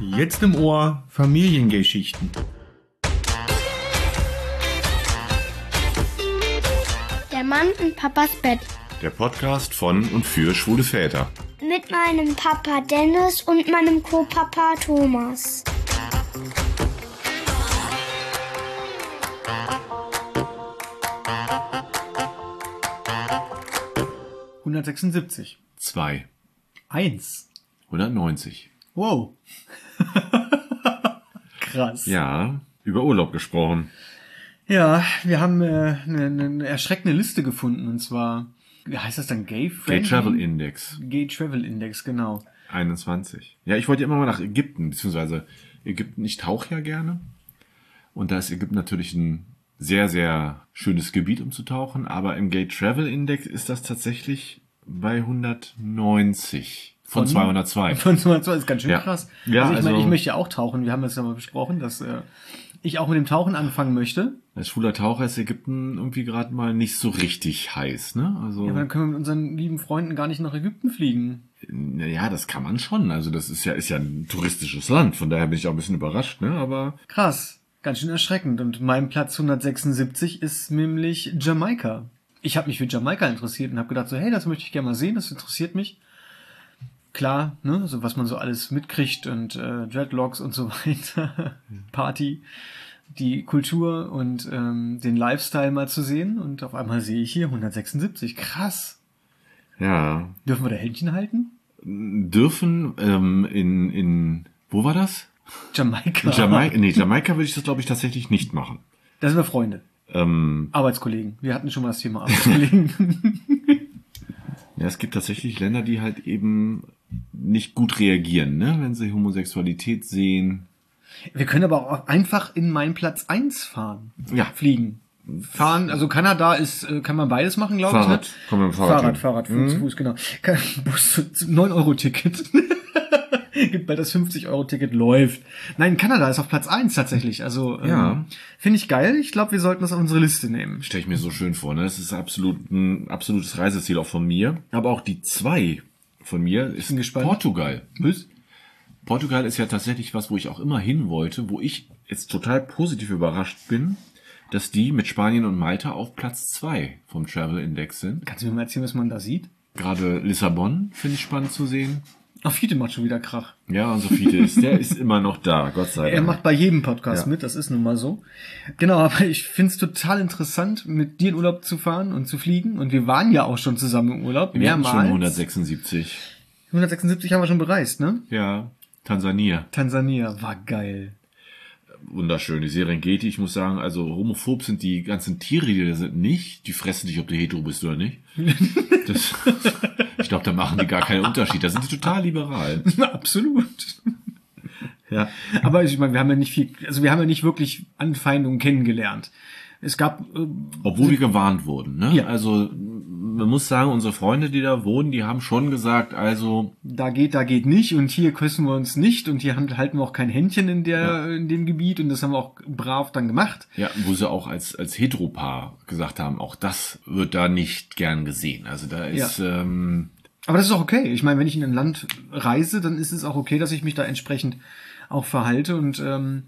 Jetzt im Ohr Familiengeschichten. Der Mann in Papas Bett. Der Podcast von und für schwule Väter. Mit meinem Papa Dennis und meinem Co-Papa Thomas. Hundertsechsundsiebzig. 2. Eins. 190. Wow. Krass. Ja, über Urlaub gesprochen. Ja, wir haben äh, eine, eine erschreckende Liste gefunden und zwar, wie heißt das dann? Gay Gay? Travel Index. Gay Travel Index, genau. 21. Ja, ich wollte immer mal nach Ägypten, beziehungsweise Ägypten, ich tauche ja gerne. Und da ist Ägypten natürlich ein sehr, sehr schönes Gebiet, um zu tauchen. Aber im Gay Travel Index ist das tatsächlich bei 190 von, Von? 202. Von 202 ist ganz schön Ja. krass. Ja, also ich meine, also- ich möchte ja auch tauchen. Wir haben das ja mal besprochen, dass äh, ich auch mit dem Tauchen anfangen möchte. Als schwuler Taucher ist Ägypten irgendwie gerade mal nicht so richtig heiß, ne? Also, Ja, aber dann können wir mit unseren lieben Freunden gar nicht nach Ägypten fliegen. ja, das kann man schon. Also das ist ja, ist ja ein touristisches Land. Von daher bin ich auch ein bisschen überrascht, ne? Aber Krass. Ganz schön erschreckend. Und mein Platz 176 ist nämlich Jamaika. Ich habe mich für Jamaika interessiert und habe gedacht so, hey, das möchte ich gerne mal sehen, das interessiert mich. Klar, ne, so was man so alles mitkriegt und äh, Dreadlocks und so weiter, Party, die Kultur und ähm, den Lifestyle mal zu sehen und auf einmal sehe ich hier 176. Krass. ja, Dürfen wir da Händchen halten? dürfen ähm, in, in, wo war das? Jamaika. Jamaika, nee, Jamaika würde ich das, glaube ich, tatsächlich nicht machen. Da sind wir Freunde. Ähm, Arbeitskollegen. Wir hatten schon mal das Thema Arbeitskollegen. ja, es gibt tatsächlich Länder, die halt eben nicht gut reagieren, ne? Wenn sie Homosexualität sehen. Wir können aber auch einfach in meinen Platz 1 fahren. Ja. Fliegen. Fahren, also Kanada ist, äh, kann man beides machen, glaube ich. Fahrrad. Ne? Man mit dem Fahrrad Fahrrad. Fahrrad, Fuß, Mhm. Fuß, genau. Bus, 9-Euro-Ticket. Gibt bald das 50-Euro-Ticket läuft. Nein, Kanada ist auf Platz 1 tatsächlich. Also ähm, Ja. finde ich geil. Ich glaube, wir sollten das auf unsere Liste nehmen. Stelle ich mir so schön vor, ne? Das ist absolut ein absolutes Reiseziel auch von mir. Aber auch die zwei von mir ist. Portugal. Was? Portugal ist ja tatsächlich was, wo ich auch immer hin wollte, wo ich jetzt total positiv überrascht bin, dass die mit Spanien und Malta auf Platz zwei vom Travel Index sind. Kannst du mir mal erzählen, was man da sieht? Gerade Lissabon finde ich spannend zu sehen. Auf Fiete macht schon wieder Krach. Ja, und Sophie ist, der ist immer noch da, Gott sei Er Dank. macht bei jedem Podcast Ja. mit, das ist nun mal so. Genau, aber ich find's total interessant, mit dir in Urlaub zu fahren und zu fliegen. Und wir waren ja auch schon zusammen im Urlaub. Wir mehrmals. schon 176. 176 haben wir schon bereist, ne? Ja, Tansania. Tansania war geil. Wunderschön. Die Serengeti, ich muss sagen, also homophob sind die ganzen Tiere, die da sind, nicht. Die fressen dich, ob du hetero bist oder nicht. Das, ich glaube, da machen die gar keinen Unterschied. Da sind die total liberal. Absolut. Ja. Aber ich meine, wir haben ja nicht viel, also wir haben ja nicht wirklich Anfeindungen kennengelernt. Es gab, äh, Obwohl wir gewarnt wurden. Ne? Ja. Also man muss sagen, unsere Freunde, die da wohnen, die haben schon gesagt, also da geht, da geht nicht und hier küssen wir uns nicht und hier haben- halten wir auch kein Händchen in der, in dem Gebiet und das haben wir auch brav dann gemacht. ja, wo sie auch als als Heteropaar gesagt haben, auch das wird da nicht gern gesehen. Also da ist ähm, Aber das ist auch okay. Ich meine, wenn ich in ein Land reise, dann ist es auch okay, dass ich mich da entsprechend auch verhalte und ähm,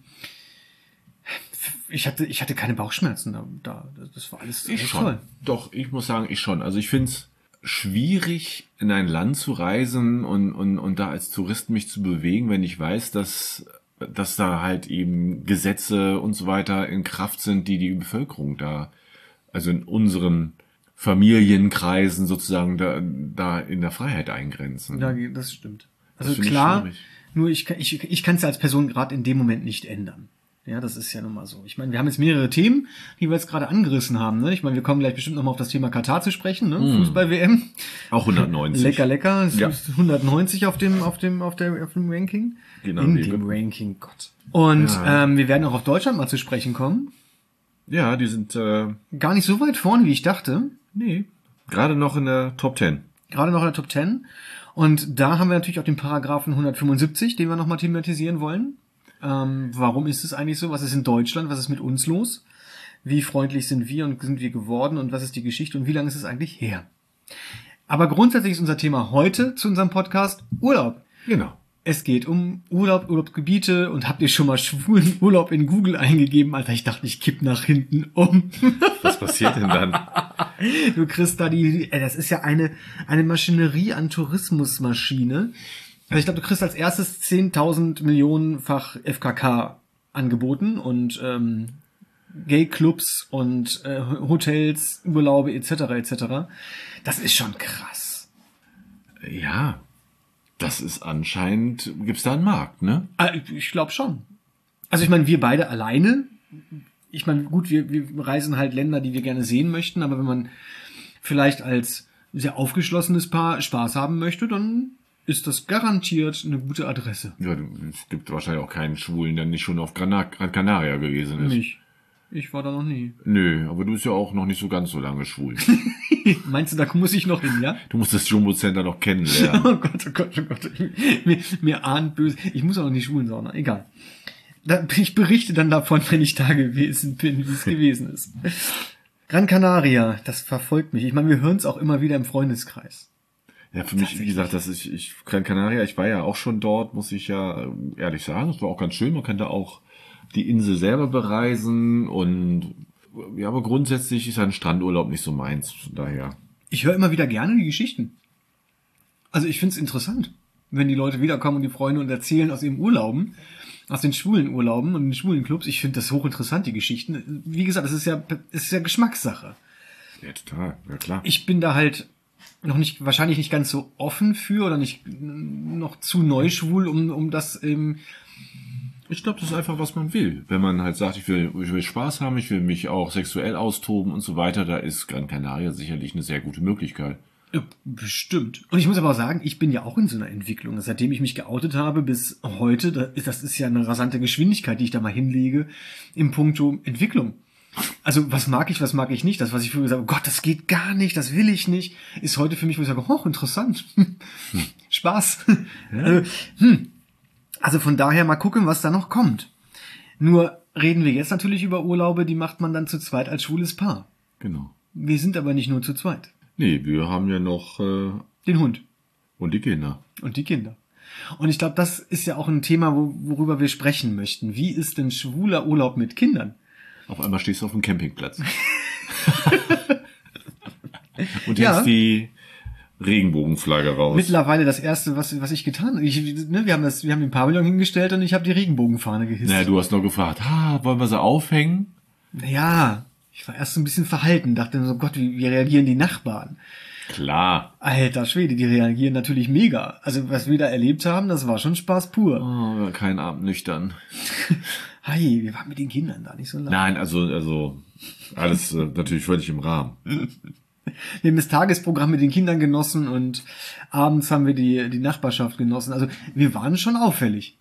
ich hatte, ich hatte keine Bauchschmerzen da. da. Das war alles, Ich schon. toll. Doch, ich muss sagen, ich schon. Also ich find's schwierig, in ein Land zu reisen und, und, und da als Tourist mich zu bewegen, wenn ich weiß, dass, dass da halt eben Gesetze und so weiter in Kraft sind, die die Bevölkerung da, also in unseren Familienkreisen sozusagen da, da in der Freiheit eingrenzen. Ja, das stimmt. Also ich klar, schwierig. nur ich, kann- ich, ich kann es als Person gerade in dem Moment nicht ändern. Ja, das ist ja nun mal so. Ich meine, wir haben jetzt mehrere Themen, die wir jetzt gerade angerissen haben. Ne? Ich meine, wir kommen gleich bestimmt nochmal auf das Thema Katar zu sprechen, ne? Fußball-WM. Auch 190. Lecker, lecker. Es Ja. ist 190 auf dem, auf dem, auf der, auf dem Ranking. Genau, In dem Ranking, Gott. Und Ja. ähm, wir werden auch auf Deutschland mal zu sprechen kommen. Ja, die sind, äh, Gar nicht so weit vorne, wie ich dachte. Nee, gerade noch in der Top 10. Gerade noch in der Top 10. Und da haben wir natürlich auch den Paragraphen 175, den wir nochmal thematisieren wollen. Ähm, warum ist es eigentlich so? Was ist in Deutschland? Was ist mit uns los? Wie freundlich sind wir und sind wir geworden? Und was ist die Geschichte? Und wie lange ist es eigentlich her? Aber grundsätzlich ist unser Thema heute zu unserem Podcast Urlaub. Genau. Es geht um Urlaub, Urlaubsgebiete und habt ihr schon mal schwulen Urlaub in Google eingegeben? Alter, ich dachte, ich kipp nach hinten um. Was passiert denn dann? Du kriegst da die, ey, das ist ja eine, eine Maschinerie an Tourismusmaschine. Also ich glaube, du kriegst als erstes 10.000 Millionenfach FKK angeboten und ähm, Gay-Clubs und äh, Hotels, Urlaube etc. etc. Das ist schon krass. Ja, das ist anscheinend, gibt's da einen Markt, ne? Ah, Ich glaube schon. Also ich meine, wir beide alleine. Ich meine, gut, wir, wir reisen halt Länder, die wir gerne sehen möchten, aber wenn man vielleicht als sehr aufgeschlossenes Paar Spaß haben möchte, dann ist das garantiert eine gute Adresse. Ja, es gibt wahrscheinlich auch keinen Schwulen, der nicht schon auf Gran Canaria gewesen ist. Nicht. Ich war da noch nie. Nö, aber du bist ja auch noch nicht so ganz so lange schwul. Meinst du, da muss ich noch hin, ja? Du musst das Jumbo Center noch kennenlernen. Oh Gott, oh Gott, oh Gott. Mir, mir ahnt böse. Ich muss auch in die Schwulensauna. Egal. Da, ich berichte dann davon, wenn ich da gewesen bin, wie es gewesen ist. Gran Canaria, das verfolgt mich. Ich meine, wir hören es auch immer wieder im Freundeskreis. Ja, für mich, wie gesagt, das ist, ich, Gran Canaria, ich war ja auch schon dort, muss ich ja ähm, ehrlich sagen. Das war auch ganz schön. Man kann da auch die Insel selber bereisen und, ja, aber grundsätzlich ist ein Strandurlaub nicht so meins. Daher. Ich höre immer wieder gerne die Geschichten. Also ich finde es interessant, wenn die Leute wiederkommen und die Freunde und erzählen aus ihren Urlauben, aus den schwulen Urlauben und den schwulen Clubs. Ich finde das hochinteressant, die Geschichten. Wie gesagt, es ist ja, es ist ja Geschmackssache. Ja, total. Ja, klar. ich bin da halt noch nicht, wahrscheinlich nicht ganz so offen für oder nicht noch zu neu schwul, um, um das, ähm, Ich glaube, das ist einfach, was man will. Wenn man halt sagt, ich will, ich will Spaß haben, ich will mich auch sexuell austoben und so weiter, da ist Gran Canaria sicherlich eine sehr gute Möglichkeit. ja, bestimmt. Und ich muss aber auch sagen, ich bin ja auch in so einer Entwicklung. Seitdem ich mich geoutet habe bis heute, das ist ja eine rasante Geschwindigkeit, die ich da mal hinlege, im Punkto Entwicklung. Also, was mag ich, was mag ich nicht? Das, was ich früher gesagt habe, oh Gott, das geht gar nicht, das will ich nicht, ist heute für mich, wo ich sage, oh, interessant. Spaß. Also, hm. Also von daher mal gucken, was da noch kommt. Nur reden wir jetzt natürlich über Urlaube, die macht man dann zu zweit als schwules Paar. Genau. Wir sind aber nicht nur zu zweit. Nee, wir haben ja noch äh, Den Hund und die Kinder. und die Kinder. Und ich glaube, das ist ja auch ein Thema, wo, worüber wir sprechen möchten. Wie ist denn schwuler Urlaub mit Kindern? Auf einmal stehst du auf dem Campingplatz. und Ja. hältst die Regenbogenflagge raus. Mittlerweile das erste, was, was ich getan habe. Ne, wir haben das, wir haben den Pavillon hingestellt und ich habe die Regenbogenfahne gehisst. naja, du hast noch gefragt, ah, wollen wir sie aufhängen? Ja, ich war erst so ein bisschen verhalten, dachte so, Gott, wie, wie reagieren die Nachbarn? Klar. Alter Schwede, die reagieren natürlich mega. Also was wir da erlebt haben, das war schon Spaß pur. Oh, kein Abend nüchtern. Hi, wir waren mit den Kindern da nicht so lange. Nein, also, also, alles äh, natürlich völlig im Rahmen. Wir haben das Tagesprogramm mit den Kindern genossen und abends haben wir die, die Nachbarschaft genossen. Also wir waren schon auffällig.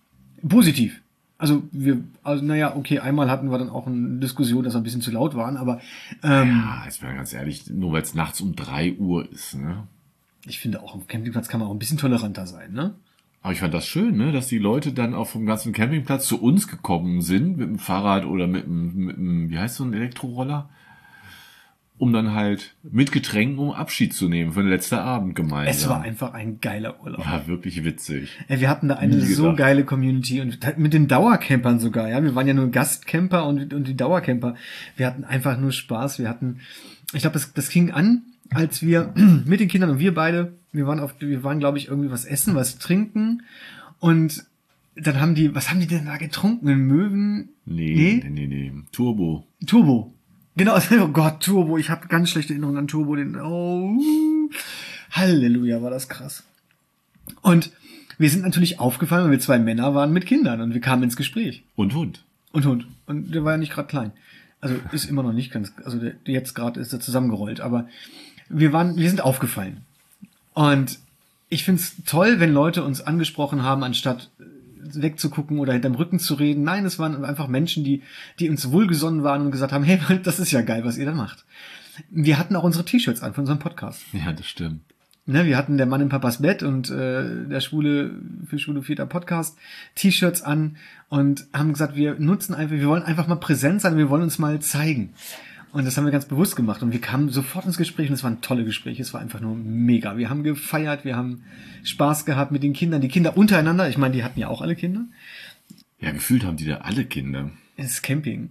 Positiv. Also wir, also naja, okay, einmal hatten wir dann auch eine Diskussion, dass wir ein bisschen zu laut waren, aber ähm, Ja, jetzt mal ganz ehrlich, nur weil es nachts um drei Uhr ist, ne? ich finde auch am Campingplatz kann man auch ein bisschen toleranter sein, ne? Aber ich fand das schön, ne, dass die Leute dann auch vom ganzen Campingplatz zu uns gekommen sind, mit dem Fahrrad oder mit dem, mit dem wie heißt so ein Elektroroller, um dann halt mit Getränken, um Abschied zu nehmen für den letzten Abend gemeinsam. Es war einfach ein geiler Urlaub. war wirklich witzig. Ey, wir hatten da eine so geile Community und mit den Dauercampern sogar, ja. Wir waren ja nur Gastcamper und, und die Dauercamper. Wir hatten einfach nur Spaß. Wir hatten, ich glaube, das, das ging an, als wir mit den Kindern und wir beide, wir waren auf, wir waren, glaube ich, irgendwie was essen, was trinken und dann haben die, was haben die denn da getrunken? Möwen? Nee, nee, nee, nee. Turbo. Turbo. Genau, oh Gott, Turbo. Ich habe ganz schlechte Erinnerungen an Turbo. Den, oh, Halleluja, war das krass. Und wir sind natürlich aufgefallen, weil wir zwei Männer waren mit Kindern und wir kamen ins Gespräch. Und Hund. Und Hund. Und der war ja nicht gerade klein. Also ist immer noch nicht ganz, also der, jetzt gerade ist er zusammengerollt, aber wir waren, wir sind aufgefallen. Und ich find's toll, wenn Leute uns angesprochen haben, anstatt wegzugucken oder hinterm Rücken zu reden. Nein, es waren einfach Menschen, die, die uns wohlgesonnen waren und gesagt haben, hey, das ist ja geil, was ihr da macht. Wir hatten auch unsere T-Shirts an von unserem Podcast. Ja, das stimmt. Ne, wir hatten der Mann in Papas Bett und äh, der Schwule für Schwule Vierter Podcast T-Shirts an und haben gesagt, wir nutzen einfach, wir wollen einfach mal präsent sein, wir wollen uns mal zeigen. Und das haben wir ganz bewusst gemacht. Und wir kamen sofort ins Gespräch und es waren tolle Gespräche. Es war einfach nur mega. Wir haben gefeiert, wir haben Spaß gehabt mit den Kindern. Die Kinder untereinander, ich meine, die hatten ja auch alle Kinder. Ja, gefühlt haben die da alle Kinder. Es ist Camping.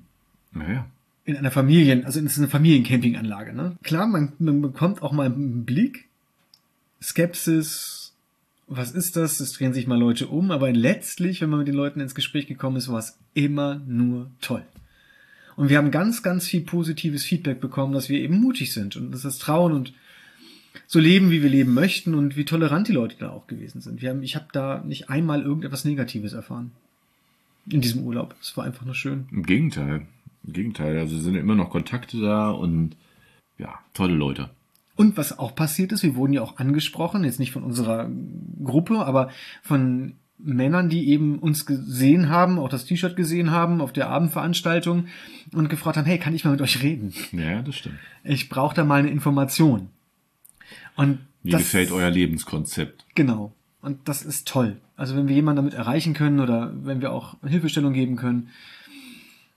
Naja. In einer Familien, also es ist eine Familiencampinganlage, ne? Klar, man, man bekommt auch mal einen Blick. Skepsis, was ist das? Es drehen sich mal Leute um, aber letztlich, wenn man mit den Leuten ins Gespräch gekommen ist, war es immer nur toll. Und wir haben ganz, ganz viel positives Feedback bekommen, dass wir eben mutig sind und dass das trauen und so leben, wie wir leben möchten und wie tolerant die Leute da auch gewesen sind. Wir haben, ich habe da nicht einmal irgendetwas Negatives erfahren in diesem Urlaub. Es war einfach nur schön. Im Gegenteil. Im Gegenteil. Also sind immer noch Kontakte da und ja, tolle Leute. Und was auch passiert ist, wir wurden ja auch angesprochen, jetzt nicht von unserer Gruppe, aber von Männern, die eben uns gesehen haben, auch das T-Shirt gesehen haben auf der Abendveranstaltung und gefragt haben, hey, kann ich mal mit euch reden? Ja, das stimmt. Ich brauche da mal eine Information. Und Mir das, gefällt euer Lebenskonzept. Genau. Und das ist toll. Also wenn wir jemanden damit erreichen können oder wenn wir auch Hilfestellung geben können,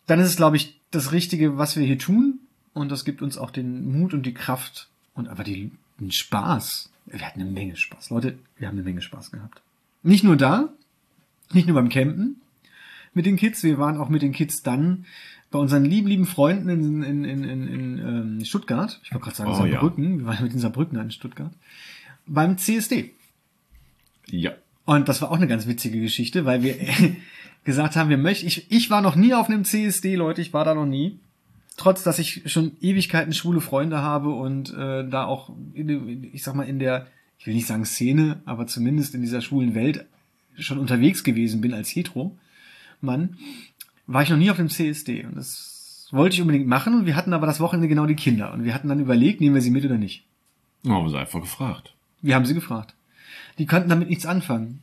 dann ist es, glaube ich, das Richtige, was wir hier tun. Und das gibt uns auch den Mut und die Kraft und einfach die, den Spaß. Wir hatten eine Menge Spaß. Leute, wir haben eine Menge Spaß gehabt. Nicht nur da, nicht nur beim Campen mit den Kids, wir waren auch mit den Kids dann bei unseren lieben, lieben Freunden in, in, in, in, in ähm, Stuttgart. Ich wollte gerade sagen Oh, ja. Saarbrücken. Wir waren mit den Saarbrücken in Stuttgart. Beim CSD. Ja. Und das war auch eine ganz witzige Geschichte, weil wir gesagt haben, wir möchten, ich, ich war noch nie auf einem CSD, Leute, ich war da noch nie. Trotz, dass ich schon Ewigkeiten schwule Freunde habe und äh, da auch, in, ich sag mal, in der, ich will nicht sagen Szene, aber zumindest in dieser schwulen Welt schon unterwegs gewesen bin als Hetero-Mann, war ich noch nie auf dem CSD. Und das wollte ich unbedingt machen und wir hatten aber das Wochenende genau die Kinder. Und wir hatten dann überlegt, nehmen wir sie mit oder nicht. Oh, haben sie einfach gefragt. Wir haben sie gefragt. Die konnten damit nichts anfangen.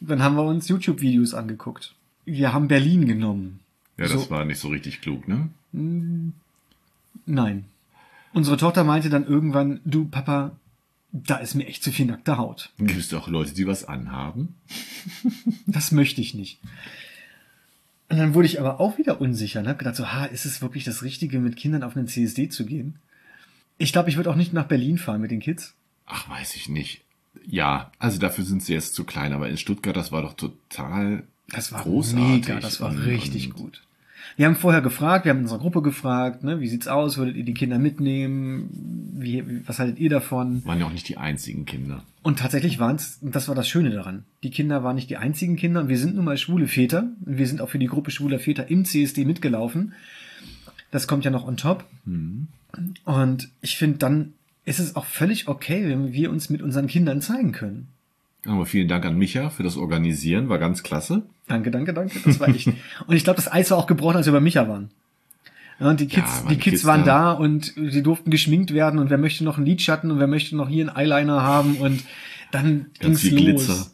Dann haben wir uns YouTube-Videos angeguckt. Wir haben Berlin genommen. Ja, das So. war nicht so richtig klug, ne? Nein. Unsere Tochter meinte dann irgendwann, du Papa, da ist mir echt zu viel nackte Haut. Gibt es auch Leute, die was anhaben? Das möchte ich nicht. Und dann wurde ich aber auch wieder unsicher und habe gedacht, so, ha, ist es wirklich das Richtige, mit Kindern auf einen CSD zu gehen? Ich glaube, ich würde auch nicht nach Berlin fahren mit den Kids. Ach, weiß ich nicht. Ja, also dafür sind sie jetzt zu klein, aber in Stuttgart, das war doch total Das war großartig. mega, das war und- richtig und gut. Wir haben vorher gefragt, wir haben in unserer Gruppe gefragt, ne, wie sieht's aus, würdet ihr die Kinder mitnehmen? Wie, was haltet ihr davon? Waren ja auch nicht die einzigen Kinder. Und tatsächlich waren es, und das war das Schöne daran, die Kinder waren nicht die einzigen Kinder, und wir sind nun mal schwule Väter, und wir sind auch für die Gruppe schwuler Väter im CSD mitgelaufen. Das kommt ja noch on top. Und ich finde, dann ist es auch völlig okay, wenn wir uns mit unseren Kindern zeigen können. Aber vielen Dank an Micha für das Organisieren, war ganz klasse. Danke, danke, danke. Das war echt. und ich glaube, das Eis war auch gebrochen, als wir bei Micha waren. Ja, und die Kids, waren die Kids Kids waren da. da und sie durften geschminkt werden und wer möchte noch einen Lidschatten und wer möchte noch hier einen Eyeliner haben und dann Ganz ging's los. Glitzer.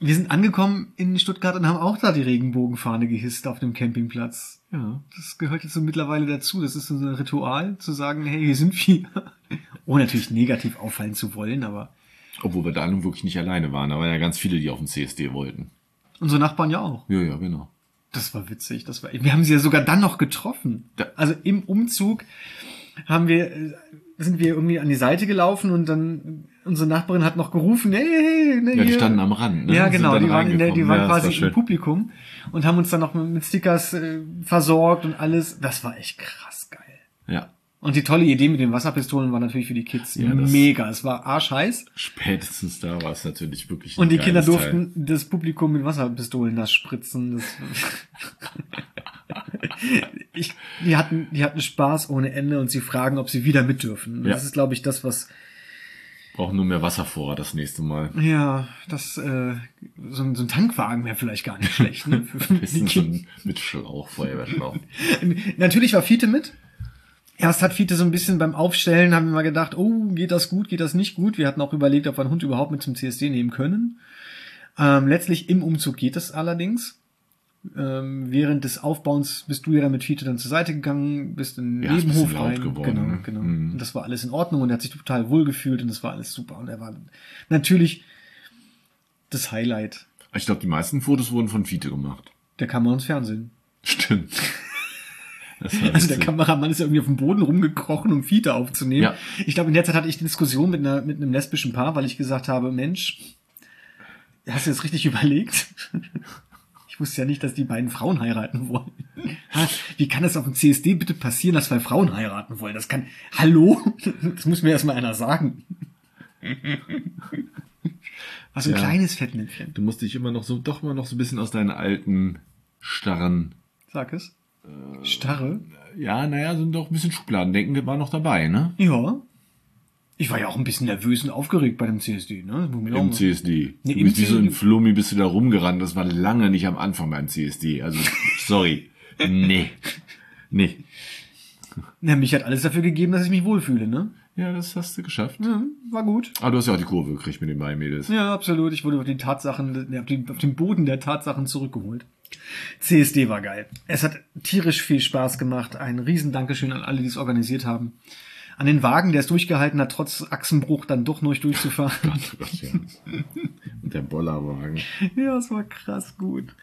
Wir sind angekommen in Stuttgart und haben auch da die Regenbogenfahne gehisst auf dem Campingplatz. Ja, das gehört jetzt so mittlerweile dazu. Das ist so ein Ritual, zu sagen, hey, hier sind wir. Ohne natürlich negativ auffallen zu wollen, aber Obwohl wir da nun wirklich nicht alleine waren. Da waren ja ganz viele, die auf den CSD wollten. unsere Nachbarn ja auch. Ja, ja, genau. Das war witzig. Das war, wir haben sie ja sogar dann noch getroffen. Ja. Also im Umzug haben wir, äh, sind wir irgendwie an die Seite gelaufen und dann unsere Nachbarin hat noch gerufen, hey, hey, ne, Ja, die standen am Rand, ne? Ja, genau, die waren, der, die waren Ja, quasi war im Publikum und haben uns dann noch mit Stickers äh, versorgt und alles. Das war echt krass geil. Ja. Und die tolle Idee mit den Wasserpistolen war natürlich für die Kids Ja, das- mega. Es war arschheiß. Spätestens da war es natürlich wirklich Und die Kinder geiles Teil. durften das Publikum mit Wasserpistolen nass spritzen. Das ich, die, hatten, die hatten Spaß ohne Ende und sie fragen, ob sie wieder mit dürfen. Das Ja. ist, glaube ich, das, was, Brauchen nur mehr Wasservorrat das nächste Mal. ja, das, äh, so, ein- so ein Tankwagen wäre vielleicht gar nicht schlecht. Ne? Bisschen so ein- mit Schlauch, Feuerwehrschlauch. Natürlich war Fiete mit. Erst hat Fiete so ein bisschen beim Aufstellen, haben wir mal gedacht, oh, geht das gut, geht das nicht gut. Wir hatten auch überlegt, ob wir einen Hund überhaupt mit zum CSD nehmen können. Ähm, letztlich im Umzug geht es allerdings. Ähm, während des Aufbauens bist du ja dann mit Fiete dann zur Seite gegangen, bist in den Ja, Nebenhof rein. geworden, genau, ne? genau. Mhm. Und das war alles in Ordnung und er hat sich total wohl gefühlt und das war alles super. Und er war natürlich das Highlight. Ich glaube, die meisten Fotos wurden von Fiete gemacht. Der kam mal ins Fernsehen. Stimmt. Also der. Kameramann ist ja irgendwie auf dem Boden rumgekrochen, um Fiete aufzunehmen. Ja. Ich glaube, in der Zeit hatte ich eine Diskussion mit, einer, mit einem lesbischen Paar, weil ich gesagt habe, Mensch, hast du das richtig überlegt? Ich wusste ja nicht, dass die beiden Frauen heiraten wollen. Ha, Wie kann das auf dem CSD bitte passieren, dass zwei Frauen heiraten wollen? Das kann, hallo? Das muss mir erstmal einer sagen. Was ein Ja. kleines Fettnäpfchen. Du musst dich immer noch so, doch mal noch so ein bisschen aus deinen alten, starren, Sag es. Starre? ja, naja, sind doch ein bisschen Schubladendenken war noch dabei, ne? Ja. Ich war ja auch ein bisschen nervös und aufgeregt bei dem CSD, ne? Im CSD. Nee, du bist wie so ein. Flummi, bist du da rumgerannt. Das war lange nicht am Anfang beim CSD. Also, sorry. Nee. Nee. Ja, mich hat alles dafür gegeben, dass ich mich wohlfühle, ne? Ja, das hast du geschafft. Ja, war gut. Aber du hast ja auch die Kurve gekriegt mit den beiden Mädels. Ja, absolut. Ich wurde auf die Tatsachen, auf den, auf den Boden der Tatsachen zurückgeholt. CSD war geil. Es hat tierisch viel Spaß gemacht. Ein riesen Dankeschön an alle, die es organisiert haben. An den Wagen, der es durchgehalten hat, trotz Achsenbruch dann doch noch durchzufahren. Gott, Gott, ja. Und der Bollerwagen. Ja, es war krass gut.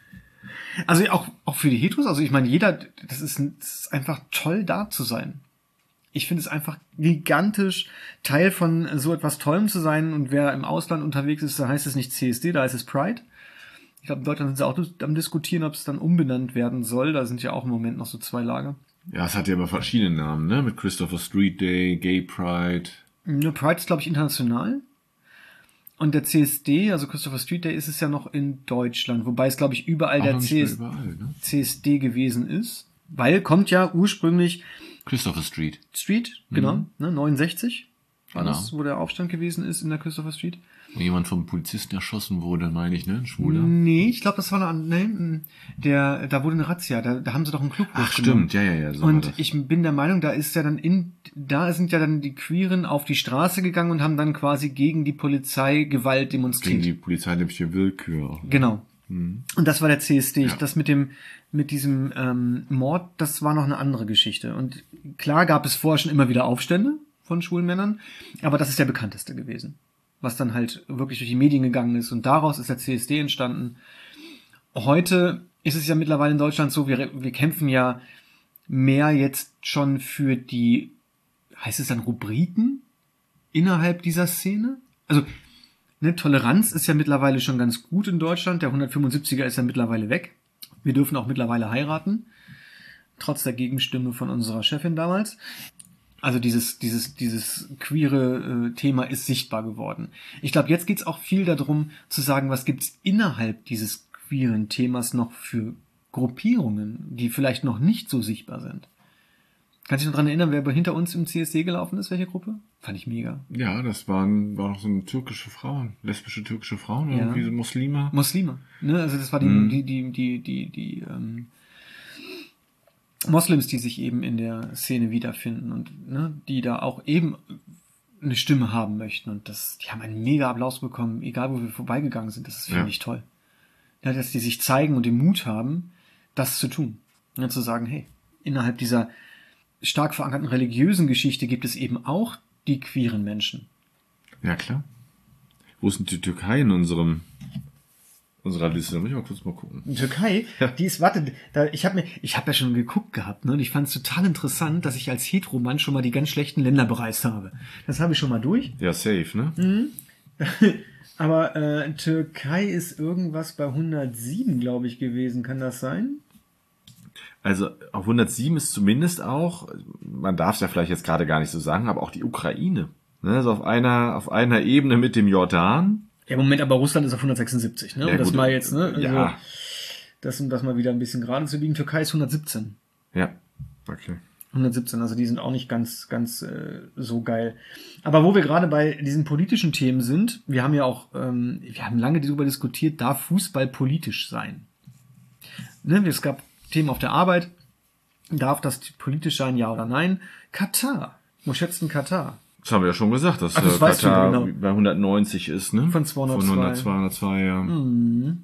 Also auch, auch für die Heteros, also ich meine, jeder, das ist, das ist einfach toll da zu sein. Ich finde es einfach gigantisch, Teil von so etwas Tollem zu sein. Und wer im Ausland unterwegs ist, da heißt es nicht CSD, da heißt es Pride. Ich glaube, in Deutschland sind sie auch am diskutieren, ob es dann umbenannt werden soll. Da sind ja auch im Moment noch so zwei Lager. Ja, es hat ja aber verschiedene Namen, ne? Mit Christopher Street Day, Gay Pride. Ne, Pride ist, glaube ich, international. Und der CSD, also Christopher Street Day, ist es ja noch in Deutschland. Wobei es, glaube ich, überall Auch der CS überall, ne? CSD gewesen ist. Weil kommt ja ursprünglich Christopher Street. Street, genau, ne, 69 war Genau. das, wo der Aufstand gewesen ist in der Christopher Street. Wo jemand vom Polizisten erschossen wurde, meine ich, ne? Ein Schwuler. Nee, ich glaube, das war eine, mm, der, da wurde eine Razzia, da, da haben sie doch einen Club Ach, stimmt, ja, ja, ja. So Und ich bin der Meinung, da ist ja dann in, da sind ja dann die Queeren auf die Straße gegangen und haben dann quasi gegen die Polizeigewalt gegen demonstriert. die polizeiliche Willkür. auch. Genau. Mhm. Und das war der CSD. Ja. Das mit dem, mit diesem ähm, Mord, das war noch eine andere Geschichte. Und klar gab es vorher schon immer wieder Aufstände von schwulen Männern, aber das ist der bekannteste gewesen. Was dann halt wirklich durch die Medien gegangen ist. Und daraus ist der CSD entstanden. Heute ist es ja mittlerweile in Deutschland so, wir, wir kämpfen ja mehr jetzt schon für die, heißt es dann Rubriken innerhalb dieser Szene? Also Ne, Toleranz ist ja mittlerweile schon ganz gut in Deutschland. Der 175er ist ja mittlerweile weg. Wir dürfen auch mittlerweile heiraten. Trotz der Gegenstimme von unserer Chefin damals. Also dieses, dieses, dieses queere äh, Thema ist sichtbar geworden. Ich glaube, jetzt geht's auch viel darum zu sagen, was gibt's innerhalb dieses queeren Themas noch für Gruppierungen, die vielleicht noch nicht so sichtbar sind. Kannst du dich noch dran erinnern, wer hinter uns im CSD gelaufen ist? Welche Gruppe? Fand ich mega. Ja, das waren, war noch so eine türkische Frauen, lesbische türkische Frauen, Ja. irgendwie so Muslime. Muslime. Ne? Also das war die, Mhm. die, die, die, die, die ähm, Moslems, die sich eben in der Szene wiederfinden und ne, die da auch eben eine Stimme haben möchten. Und das, die haben einen mega Applaus bekommen, egal wo wir vorbeigegangen sind. Das ist, finde Ja. ich toll. Ja, dass die sich zeigen und den Mut haben, das zu tun. Ja, zu sagen, hey, innerhalb dieser stark verankerten religiösen Geschichte gibt es eben auch die queeren Menschen. Ja, klar. Wo ist denn die Türkei in unserem, unserer Liste? Da muss ich mal kurz mal gucken. Die Türkei, die ist, warte, da, ich habe mir, ich habe ja schon geguckt gehabt, ne? Und ich fand es total interessant, dass ich als Heteromann schon mal die ganz schlechten Länder bereist habe. Das habe ich schon mal durch. Ja, safe, ne? Mhm. Aber äh, Türkei ist irgendwas bei 107, glaube ich, gewesen. Kann das sein? Also auf 107 ist zumindest auch, man darf es ja vielleicht jetzt gerade gar nicht so sagen, aber auch die Ukraine. Ne? Also auf einer, auf einer Ebene mit dem Jordan. Ja, Moment, aber Russland ist auf 176, ne? Ja, um das gut. mal jetzt, ne? Also, Ja. Das, um das mal wieder ein bisschen gerade zu biegen. Türkei ist 117. Ja. Okay. 117, also die sind auch nicht ganz, ganz äh, so geil. Aber wo wir gerade bei diesen politischen Themen sind, wir haben ja auch, ähm, wir haben lange darüber diskutiert, darf Fußball politisch sein? Ne, es gab Themen auf der Arbeit, darf das politisch sein, ja oder nein? Katar, wo schätzt denn Katar? Das haben wir ja schon gesagt, dass Ach, das äh, weißt du, Katar genau. bei 190 ist, ne? Von 202. Von 100, 202, ja. Mhm.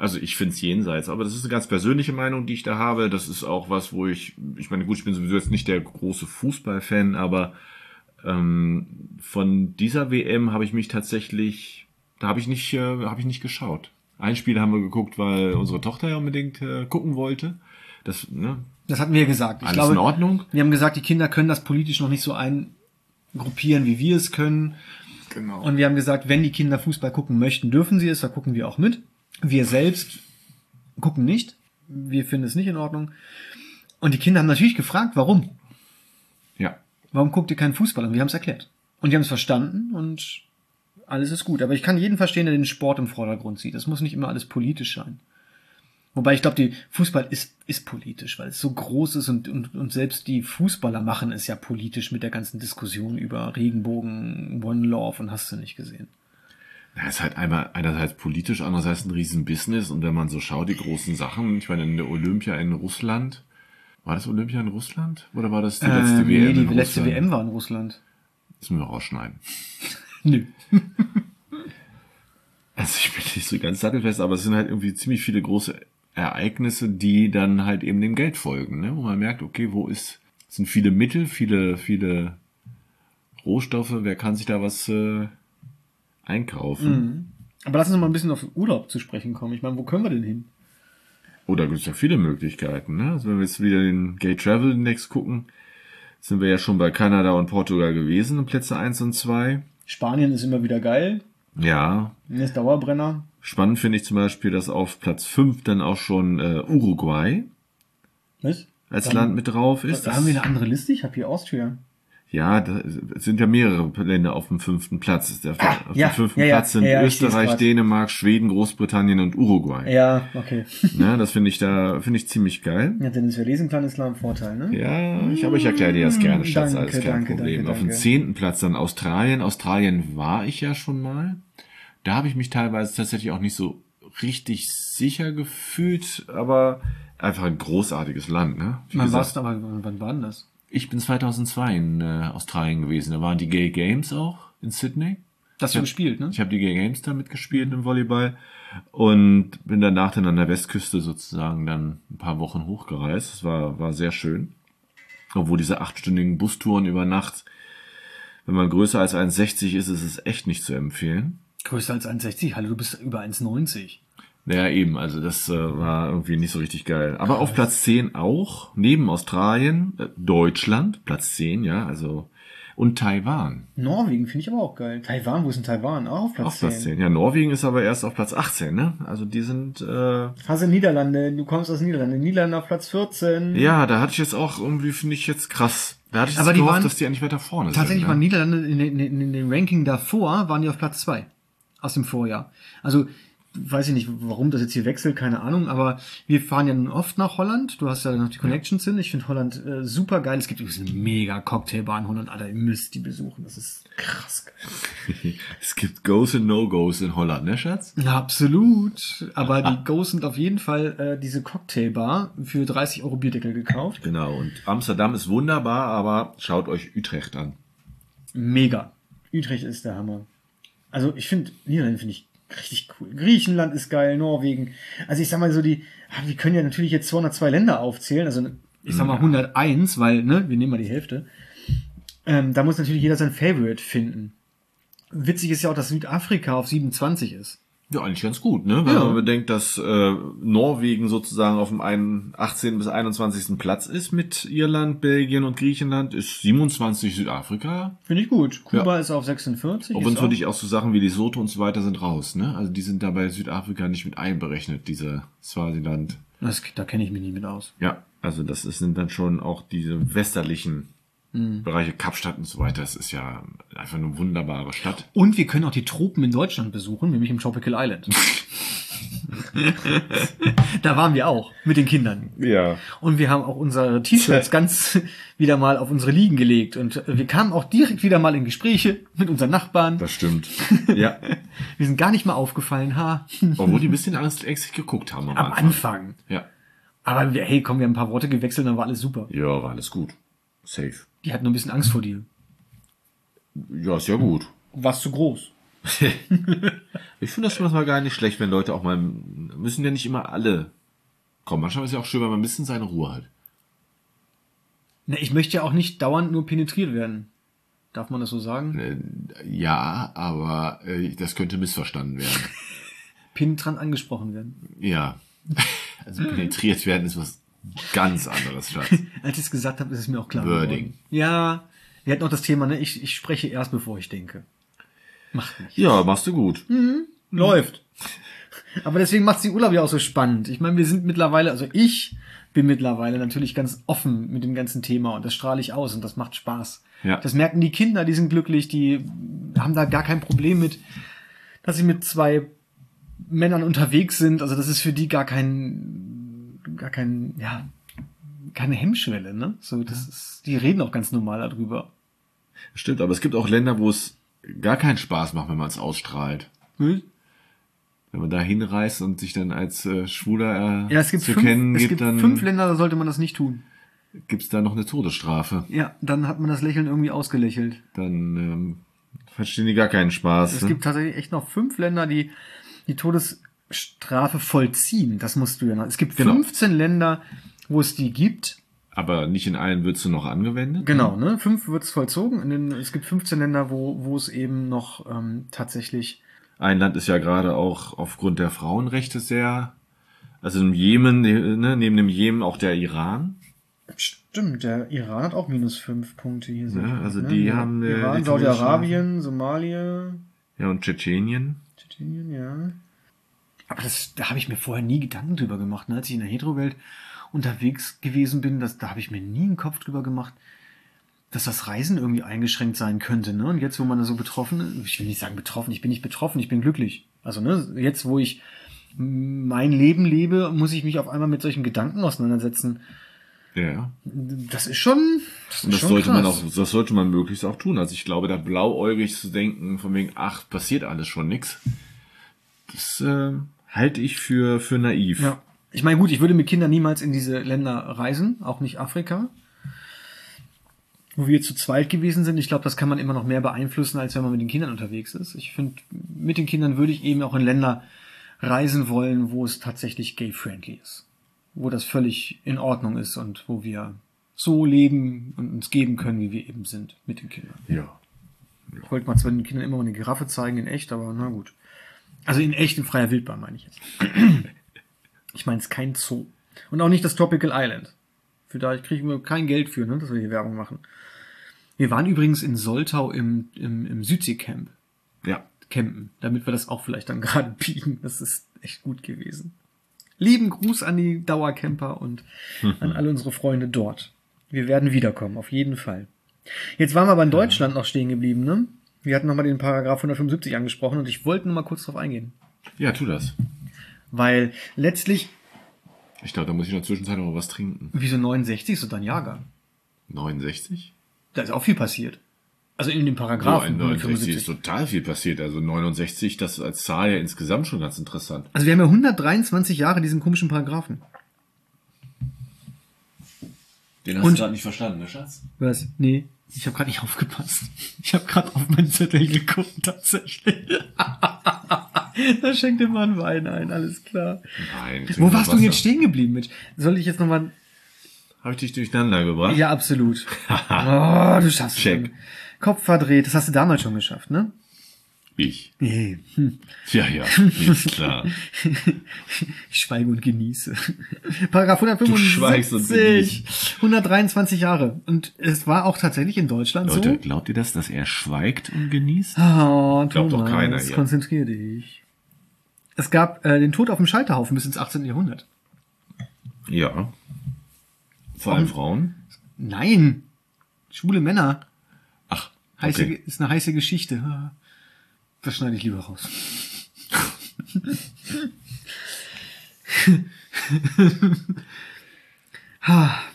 Also ich finde es jenseits, aber das ist eine ganz persönliche Meinung, die ich da habe. Das ist auch was, wo ich, ich meine, gut, ich bin sowieso jetzt nicht der große Fußballfan, aber ähm, von dieser WM habe ich mich tatsächlich, da habe ich nicht, äh, habe ich nicht geschaut. Ein Spiel haben wir geguckt, weil unsere Tochter ja unbedingt äh, gucken wollte. Das, ne? Das hatten wir gesagt. Ich Alles glaube, in Ordnung? Wir haben gesagt, die Kinder können das politisch noch nicht so eingruppieren, wie wir es können. Genau. Und wir haben gesagt, wenn die Kinder Fußball gucken möchten, dürfen sie es, da gucken wir auch mit. Wir selbst gucken nicht. Wir finden es nicht in Ordnung. Und die Kinder haben natürlich gefragt, warum? ja. Warum guckt ihr keinen Fußball? Und wir haben es erklärt. Und die haben es verstanden und alles ist gut. Aber ich kann jeden verstehen, der den Sport im Vordergrund sieht. Es muss nicht immer alles politisch sein. Wobei ich glaube, die Fußball ist, ist politisch, weil es so groß ist und, und, und selbst die Fußballer machen es ja politisch mit der ganzen Diskussion über Regenbogen, One Love und hast du nicht gesehen. Ja, ist halt einmal einerseits politisch, andererseits ein Riesenbusiness. Und wenn man so schaut, die großen Sachen, ich meine, in der Olympia in Russland, war das Olympia in Russland? Oder war das die letzte Äh, WM nee, die letzte Russland? WM war in Russland. Das müssen wir rausschneiden. Nö. Also ich bin nicht so ganz sattelfest, aber es sind halt irgendwie ziemlich viele große Ereignisse, die dann halt eben dem Geld folgen, ne? wo man merkt, okay, wo ist, es sind viele Mittel, viele, viele Rohstoffe, wer kann sich da was äh, einkaufen? Aber lass uns mal ein bisschen auf Urlaub zu sprechen kommen. Ich meine, wo können wir denn hin? Oder gibt es ja viele Möglichkeiten. Ne? Also wenn wir jetzt wieder den Gay Travel Index gucken, sind wir ja schon bei Kanada und Portugal gewesen, Plätze 1 und 2. Spanien ist immer wieder geil. Ja, ist Dauerbrenner. spannend finde ich zum Beispiel, dass auf Platz 5 dann auch schon äh, Uruguay Was? als Dann- Land mit drauf ist. Da haben wir eine andere Liste. Ich habe hier Austria. Ja, da sind ja mehrere Länder auf dem fünften Platz. Ist der, Ah, auf ja, dem fünften ja, ja, Platz sind ja, ja, Österreich. Dänemark, Schweden, Großbritannien und Uruguay. Ja, okay. Ne, das finde ich da finde ich ziemlich geil. Ja, Dennis, wer lesen kann, ist klar ein Vorteil, ne? Ja, ich, aber ich erkläre dir das gerne, Schatz, Danke, alles kein danke, Problem. danke, Auf dem zehnten Platz dann Australien. Australien war ich ja schon mal. Da habe ich mich teilweise tatsächlich auch nicht so richtig sicher gefühlt, aber einfach ein großartiges Land, ne? Wie Wann gesagt, warst du, aber wann war denn das? Ich bin 2002 in äh, Australien gewesen. Da waren die Gay Games auch in Sydney. Das du gespielt, ne? Ich habe die Gay Games da mitgespielt im Volleyball und bin danach dann an der Westküste sozusagen dann ein paar Wochen hochgereist. Das war, war sehr schön. Obwohl diese achtstündigen Bustouren über Nacht, wenn man größer als 1,60 ist, ist es echt nicht zu empfehlen. Größer als 1,60. Hallo, du bist über 1,90. Ja, eben, also das äh, war irgendwie nicht so richtig geil. Aber auf Platz 10 auch, neben Australien, äh, Deutschland, Platz 10, ja, also, und Taiwan. Norwegen finde ich aber auch geil. Taiwan, wo ist denn Taiwan? Auch auf Platz, Auf Platz 10. 10. Ja, Norwegen ist aber erst auf Platz 18, ne? Also die sind, äh, Hast du Niederlande, du kommst aus Niederlande. Niederlande auf Platz 14. Ja, da hatte ich jetzt auch irgendwie, finde ich jetzt krass. Da hatte ich Aber jetzt die gehofft, waren- dass die eigentlich weiter vorne Tatsächlich sind. waren ne? Niederlande in, den- in, in dem Ranking davor, waren die auf Platz 2. Aus dem Vorjahr. Also, weiß ich nicht, warum das jetzt hier wechselt, keine Ahnung, aber wir fahren ja nun oft nach Holland. Du hast ja noch die Connections hin. Ich finde Holland äh, super geil. Es gibt übrigens eine mega Cocktailbar in Holland. Alter, ihr müsst die besuchen. Das ist krass geil. Es gibt Goes und No-Goes in Holland, ne, Schatz? Ja, absolut. Aber die Ghosts sind auf jeden Fall äh, diese Cocktailbar für 30 Euro Bierdeckel gekauft. Genau, und Amsterdam ist wunderbar, aber schaut euch Utrecht an. Mega. Utrecht ist der Hammer. Also ich finde, Niederlande finde ich richtig cool. Griechenland ist geil, Norwegen. Also ich sag mal so, die, ah, wir können ja natürlich jetzt 202 Länder aufzählen, also ich sag mal 101, weil, ne, wir nehmen mal die Hälfte. Ähm, da muss natürlich jeder sein Favorite finden. Witzig ist ja auch, dass Südafrika auf 27 ist. Ja, eigentlich ganz gut, ne? Wenn Ja. man bedenkt, dass äh, Norwegen sozusagen auf dem einen 18. bis 21. Platz ist mit Irland, Belgien und Griechenland, ist 27 Südafrika. Finde ich gut. Kuba Ja. ist auf 46. Und ist natürlich auch so Sachen wie Lesotho und so weiter sind raus, ne? Also die sind da bei Südafrika nicht mit einberechnet, diese Swasiland. das, da kenne ich mich nicht mit aus. Ja, also das sind dann schon auch diese westerlichen Bereiche, Kapstadt und so weiter. Es ist ja einfach eine wunderbare Stadt. Und wir können auch die Tropen in Deutschland besuchen, nämlich im Tropical Island. da waren wir auch mit den Kindern. Ja. Und wir haben auch unsere T-Shirts ganz wieder mal auf unsere Liegen gelegt. Und wir kamen auch direkt wieder mal in Gespräche mit unseren Nachbarn. Das stimmt. Ja. Wir sind gar nicht mal aufgefallen, ha. Obwohl die ein bisschen ängstlich geguckt haben am, Am Anfang. Anfang. Ja. Aber wir, hey, komm, wir haben ein paar Worte gewechselt, dann war alles super. Ja, war alles gut. Safe. Die hatten nur ein bisschen Angst vor dir. Ja, ist ja gut. Warst zu groß. Ich finde das manchmal gar nicht schlecht, wenn Leute auch mal, müssen ja nicht immer alle kommen. Manchmal ist ja auch schön, wenn man ein bisschen seine Ruhe hat. Na, ich möchte ja auch nicht dauernd nur penetriert werden. Darf man das so sagen? Äh, Ja, aber äh, das könnte missverstanden werden. Penetrant angesprochen werden. Ja. Also penetriert werden ist was Ganz anderes, Schatz. Als ich es gesagt habe, ist es mir auch klar Wording. geworden. Ja, wir hatten auch das Thema, ne? Ich, ich spreche erst, bevor ich denke. Macht nicht. Ja, machst du gut. Läuft. Aber deswegen macht die Urlaub ja auch so spannend. Ich meine, wir sind mittlerweile, also ich bin mittlerweile natürlich ganz offen mit dem ganzen Thema und das strahle ich aus und das macht Spaß. Ja. Das merken die Kinder, die sind glücklich, die haben da gar kein Problem mit, dass sie mit zwei Männern unterwegs sind. Also das ist für die gar kein, gar kein, ja, keine Hemmschwelle, ne? So, das ist, die reden auch ganz normal darüber. Stimmt, aber es gibt auch Länder, wo es gar keinen Spaß macht, wenn man es ausstrahlt. Hm? Wenn man da hinreist und sich dann als äh, Schwuler äh, Ja, es gibt, zu fünf, kennen es gibt, gibt dann fünf Länder, da sollte man das nicht tun. gibt's da noch eine Todesstrafe. Ja, dann hat man das Lächeln irgendwie ausgelächelt. Dann ähm, verstehen die gar keinen Spaß. Es ne? gibt tatsächlich echt noch fünf Länder, die die Todesstrafe vollziehen. Das musst du ja noch. Es gibt Genau. 15 Länder, wo es die gibt. aber nicht in allen wird sie noch angewendet. Genau, ne? Fünf wird es vollzogen. Den, es gibt 15 Länder, wo, wo es eben noch ähm, tatsächlich. Ein Land ist ja gerade auch aufgrund der Frauenrechte sehr, also im Jemen, ne, neben dem Jemen auch der Iran. Stimmt, der Iran hat auch minus fünf Punkte hier. Ja, ich, also ne? die Ja. haben, Iran, Saudi-Arabien, Somalia, Ja, und Tschetschenien. Tschetschenien, ja. Aber das, da habe ich mir vorher nie Gedanken drüber gemacht. Ne? Als ich in der Hetero-Welt unterwegs gewesen bin, das, da habe ich mir nie einen Kopf drüber gemacht, dass das Reisen irgendwie eingeschränkt sein könnte. Ne? Und jetzt, wo man da so betroffen, ich will nicht sagen betroffen, ich bin nicht betroffen, ich bin glücklich. Also ne, jetzt, wo ich mein Leben lebe, muss ich mich auf einmal mit solchen Gedanken auseinandersetzen. Ja. Das ist schon. Das, Und ist das schon sollte man krass. auch, das sollte man möglichst auch tun. Also ich glaube, da blauäugig zu denken, von wegen, ach, passiert alles schon nix, das äh, halte ich für, für naiv. Ja. Ich meine, gut, ich würde mit Kindern niemals in diese Länder reisen, auch nicht Afrika. Wo wir zu zweit gewesen sind. Ich glaube, das kann man immer noch mehr beeinflussen, als wenn man mit den Kindern unterwegs ist. Ich finde, mit den Kindern würde ich eben auch in Länder reisen wollen, wo es tatsächlich gay-friendly ist. Wo das völlig in Ordnung ist und wo wir so leben und uns geben können, wie wir eben sind mit den Kindern. Ja. Ich wollte mal zwar den Kindern immer mal eine Giraffe zeigen in echt, aber na gut. Also in echt in freier Wildbahn meine ich jetzt. Ich meine, es ist kein Zoo. Und auch nicht das Tropical Island. Für da kriegen wir kein Geld für, ne, dass wir hier Werbung machen. Wir waren übrigens in Soltau im, im, im Südseecamp Ja. campen, damit wir das auch vielleicht dann gerade biegen. Das ist echt gut gewesen. Lieben Gruß an die Dauercamper und an alle unsere Freunde dort. Wir werden wiederkommen, auf jeden Fall. Jetzt waren wir aber in Deutschland noch stehen geblieben, ne? Wir hatten nochmal den Paragraph 175 angesprochen und ich wollte nur mal kurz drauf eingehen. Ja, tu das. Weil letztlich, Ich glaube, da muss ich in der Zwischenzeit noch was trinken. wieso 69 ist so dein Jahrgang? 69? Da ist auch viel passiert. Also in dem So, Paragraphen in 69 ist 175. total viel passiert. Also 69, das als Zahl ja insgesamt schon ganz interessant. Also wir haben ja 123 Jahre diesen komischen Paragraphen. Den hast Und- du gerade nicht verstanden, ne Schatz? Was? Nee, ich habe gerade nicht aufgepasst. Ich habe gerade auf meinen Zettel geguckt, tatsächlich. da schenkt der Mann Wein ein, alles klar. Nein. Wo warst du denn jetzt stehen geblieben mit? Soll ich jetzt nochmal... Habe ich dich durcheinander gebracht? Ja, absolut. oh, du schaffst es. Check. schon. Kopf verdreht, das hast du damals schon geschafft, ne? Ich. Nee. Hm. Ja, ja, ist klar. Ich schweige und genieße. Paragraph 175. schweigst und genießt. 123 Jahre. Und es war auch tatsächlich in Deutschland Leute, so. glaubt ihr das, dass er schweigt und genießt? Oh, Glaubt doch Thomas, keiner hier. konzentrier dich. Es gab äh, den Tod auf dem Scheiterhaufen bis ins 18. Jahrhundert. Ja. Vor allem Frauen? Nein. Schwule Männer. Ach, Heiße, okay. Ist eine heiße Geschichte. Das schneide ich lieber raus.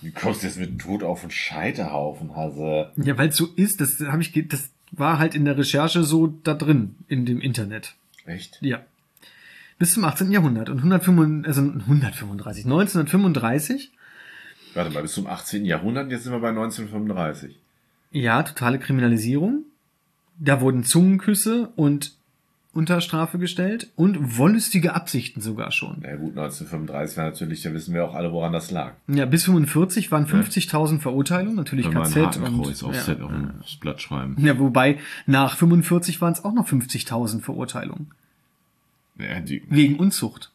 Wie kommst du jetzt mit dem Tod auf den Scheiterhaufen, Hase? Ja, weil es so ist, das habe ich, das war halt in der Recherche so da drin in dem Internet. Echt? Ja. Bis zum 18. Jahrhundert und 135, also 135, 1935, Warte mal, bis zum 18. Jahrhundert, jetzt sind wir bei 1935. ja, totale Kriminalisierung. Da wurden Zungenküsse und unter Strafe gestellt und wollüstige Absichten sogar schon. Na ja, gut, 1935 war natürlich, da wissen wir auch alle, woran das lag. Ja, bis 45 waren 50.000 Verurteilungen, natürlich Wenn KZ Hakenkreuz und aufs, ja. Set auf das Blatt schreiben. ja, wobei nach 45 waren es auch noch 50.000 Verurteilungen Ja, die, wegen Unzucht.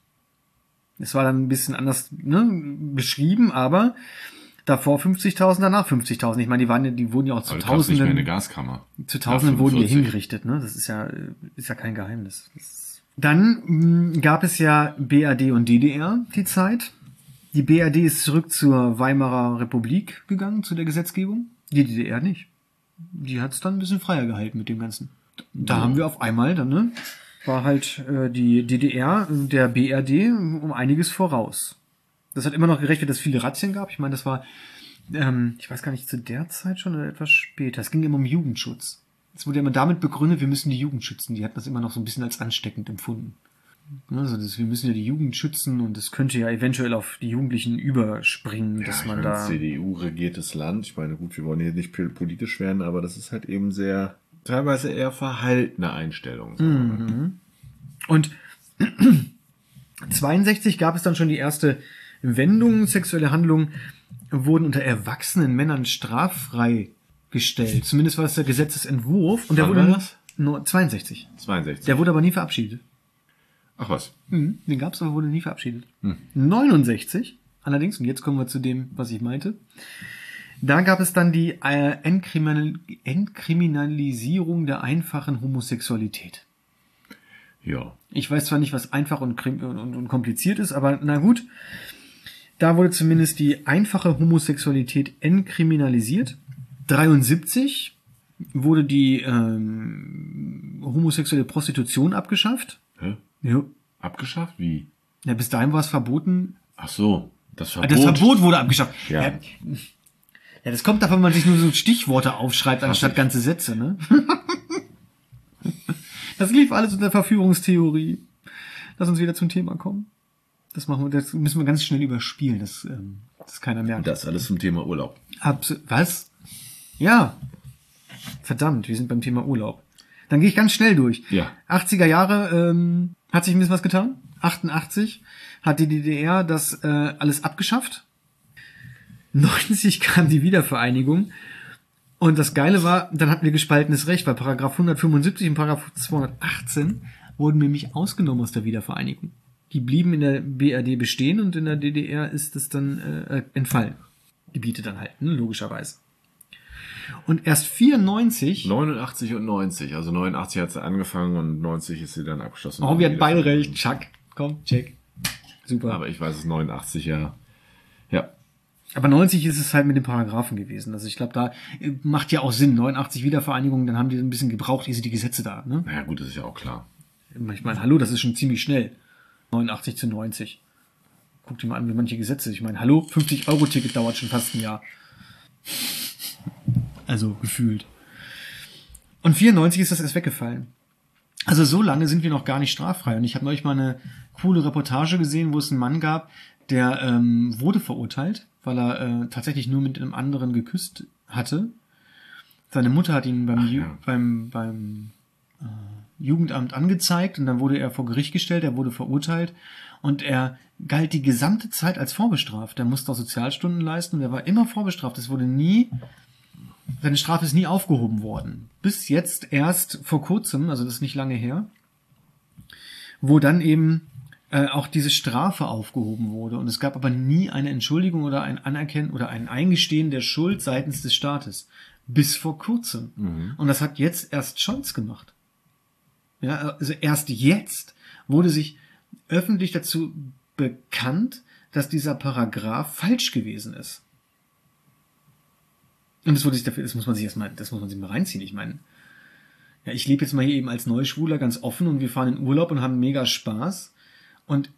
Es war dann ein bisschen anders ne, beschrieben, aber davor 50.000, danach 50.000. Ich meine, die waren, ja- die wurden ja auch zu Aber kannst nicht mehr in eine Tausenden, Gaskammer. zu Tausenden wurden die 45. hingerichtet. Ne, das ist ja, ist ja kein Geheimnis. Dann mh, gab es ja BRD und DDR die Zeit. Die BRD ist zurück zur Weimarer Republik gegangen, zu der Gesetzgebung. Die DDR nicht. Die hat es dann ein bisschen freier gehalten mit dem Ganzen. Da haben wir auf einmal dann, ne? War halt äh, die DDR der BRD um einiges voraus. Das hat immer noch gerecht, dass es viele Razzien gab. Ich meine, das war, ähm, ich weiß gar nicht, zu der Zeit schon oder etwas später. Es ging immer um Jugendschutz. Es wurde immer damit begründet, wir müssen die Jugend schützen. Die hatten das immer noch so ein bisschen als ansteckend empfunden. Ne, Also das, wir müssen ja die Jugend schützen und es könnte ja eventuell auf die Jugendlichen überspringen, dass ja, man ich da. meine, CDU-regiertes Land. Ich meine, gut, wir wollen hier nicht politisch werden, aber das ist halt eben sehr, teilweise eher verhaltene Einstellung. ne? Und 62 gab es dann schon die erste Wendung. Sexuelle Handlungen wurden unter erwachsenen Männern straffrei gestellt. Zumindest war es der Gesetzesentwurf. Und der Wann wurde das? Nur 62. 62. Der wurde aber nie verabschiedet. Ach was. Mhm, den gab es, aber wurde nie verabschiedet. 69 allerdings, und jetzt kommen wir zu dem, was ich meinte. Da gab es dann die äh, Entkriminal Entkriminalisierung der einfachen Homosexualität. Ja. Ich weiß zwar nicht, was einfach und, und, und kompliziert ist, aber na gut. Da wurde zumindest die einfache Homosexualität entkriminalisiert. 73 wurde die ähm, homosexuelle Prostitution abgeschafft. Hä? Ja. Abgeschafft? Wie? ja, bis dahin war es verboten. Ach so. Das Ah, Verbot. Das Verbot wurde abgeschafft. Ja. ja, ja, das kommt davon, wenn man sich nur so Stichworte aufschreibt, anstatt ganze Sätze, ne? das lief alles unter Verführungstheorie. Lass uns wieder zum Thema kommen. Das machen wir, das müssen wir ganz schnell überspielen, dass, ähm, dass keiner merkt. Das alles zum Thema Urlaub. Abs was? Ja. Verdammt, wir sind beim Thema Urlaub. Dann gehe ich ganz schnell durch. Ja. 80er Jahre ähm, hat sich ein bisschen was getan. 88 hat die DDR das äh, alles abgeschafft. 90 kam die Wiedervereinigung. Und das Geile war, dann hatten wir gespaltenes Recht, weil Paragraph 175 und Paragraph 218 wurden nämlich ausgenommen aus der Wiedervereinigung. Die blieben in der BRD bestehen und in der DDR ist es dann äh, entfallen. Gebiete dann halt, ne, logischerweise. Und erst 94, 89 und 90. Also 89 hat sie angefangen und 90 ist sie dann abgeschlossen. oh, wir hatten beide recht, Chuck, komm, check. Super. Aber ich weiß es 89 ja. Ja. Aber 90 ist es halt mit den Paragraphen gewesen. Also ich glaube, da äh, macht ja auch Sinn. 89 Wiedervereinigung, dann haben die ein bisschen gebraucht, ehe sie die Gesetze da. Ne? Naja, gut, das ist ja auch klar. Ich meine, hallo, das ist schon ziemlich schnell. 89 zu 90. Guck dir mal an, wie manche Gesetze. Ich meine, hallo, 50 Euro Ticket dauert schon fast ein Jahr. Also gefühlt. Und 94 ist das erst weggefallen. Also so lange sind wir noch gar nicht straffrei. Und ich habe neulich mal eine coole Reportage gesehen, wo es einen Mann gab, der ähm, wurde verurteilt, weil er äh, tatsächlich nur mit einem anderen geküsst hatte. Seine Mutter hat ihn beim, Ju ja. beim, beim äh, Jugendamt angezeigt und dann wurde er vor Gericht gestellt, er wurde verurteilt und er galt die gesamte Zeit als vorbestraft. Er musste auch Sozialstunden leisten und er war immer vorbestraft. Es wurde nie, seine Strafe ist nie aufgehoben worden. Bis jetzt erst vor kurzem, also das ist nicht lange her, wo dann eben äh, auch diese Strafe aufgehoben wurde. Und es gab aber nie eine Entschuldigung oder ein Anerkennen oder ein Eingestehen der Schuld seitens des Staates. Bis vor kurzem. Und das hat jetzt erst Scholz gemacht. Ja, also erst jetzt wurde sich öffentlich dazu bekannt, dass dieser Paragraph falsch gewesen ist. Und das wurde sich dafür, das muss man sich erstmal, das muss man sich mal reinziehen. Ich meine, ja, ich lebe jetzt mal hier eben als Neuschwuler ganz offen und wir fahren in Urlaub und haben mega Spaß. Und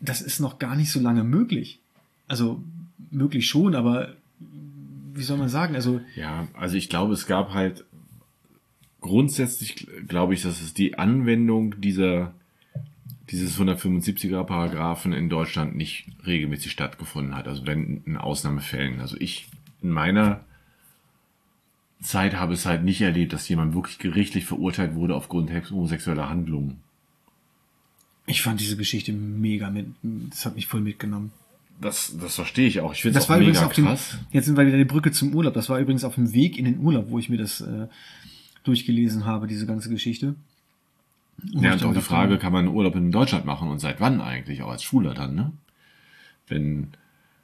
das ist noch gar nicht so lange möglich. Also möglich schon, aber wie soll man sagen? Also Ja, also ich glaube, es gab halt grundsätzlich, glaube ich, dass es die Anwendung dieser dieses 175er Paragraphen in Deutschland nicht regelmäßig stattgefunden hat. Also wenn in Ausnahmefällen. Also ich in meiner Zeit habe es halt nicht erlebt, dass jemand wirklich gerichtlich verurteilt wurde aufgrund homosexueller Handlungen. ich fand diese Geschichte mega mit, das hat mich voll mitgenommen. Das, das verstehe ich auch. Ich finde es Das auch war übrigens mega auf dem, krass. jetzt sind wir wieder die Brücke zum Urlaub. Das war übrigens auf dem Weg in den Urlaub, wo ich mir das äh, durchgelesen habe, diese ganze Geschichte. Ja, und auch die Frage, kann man Urlaub in Deutschland machen und seit wann eigentlich, auch als Schüler dann, ne? Wenn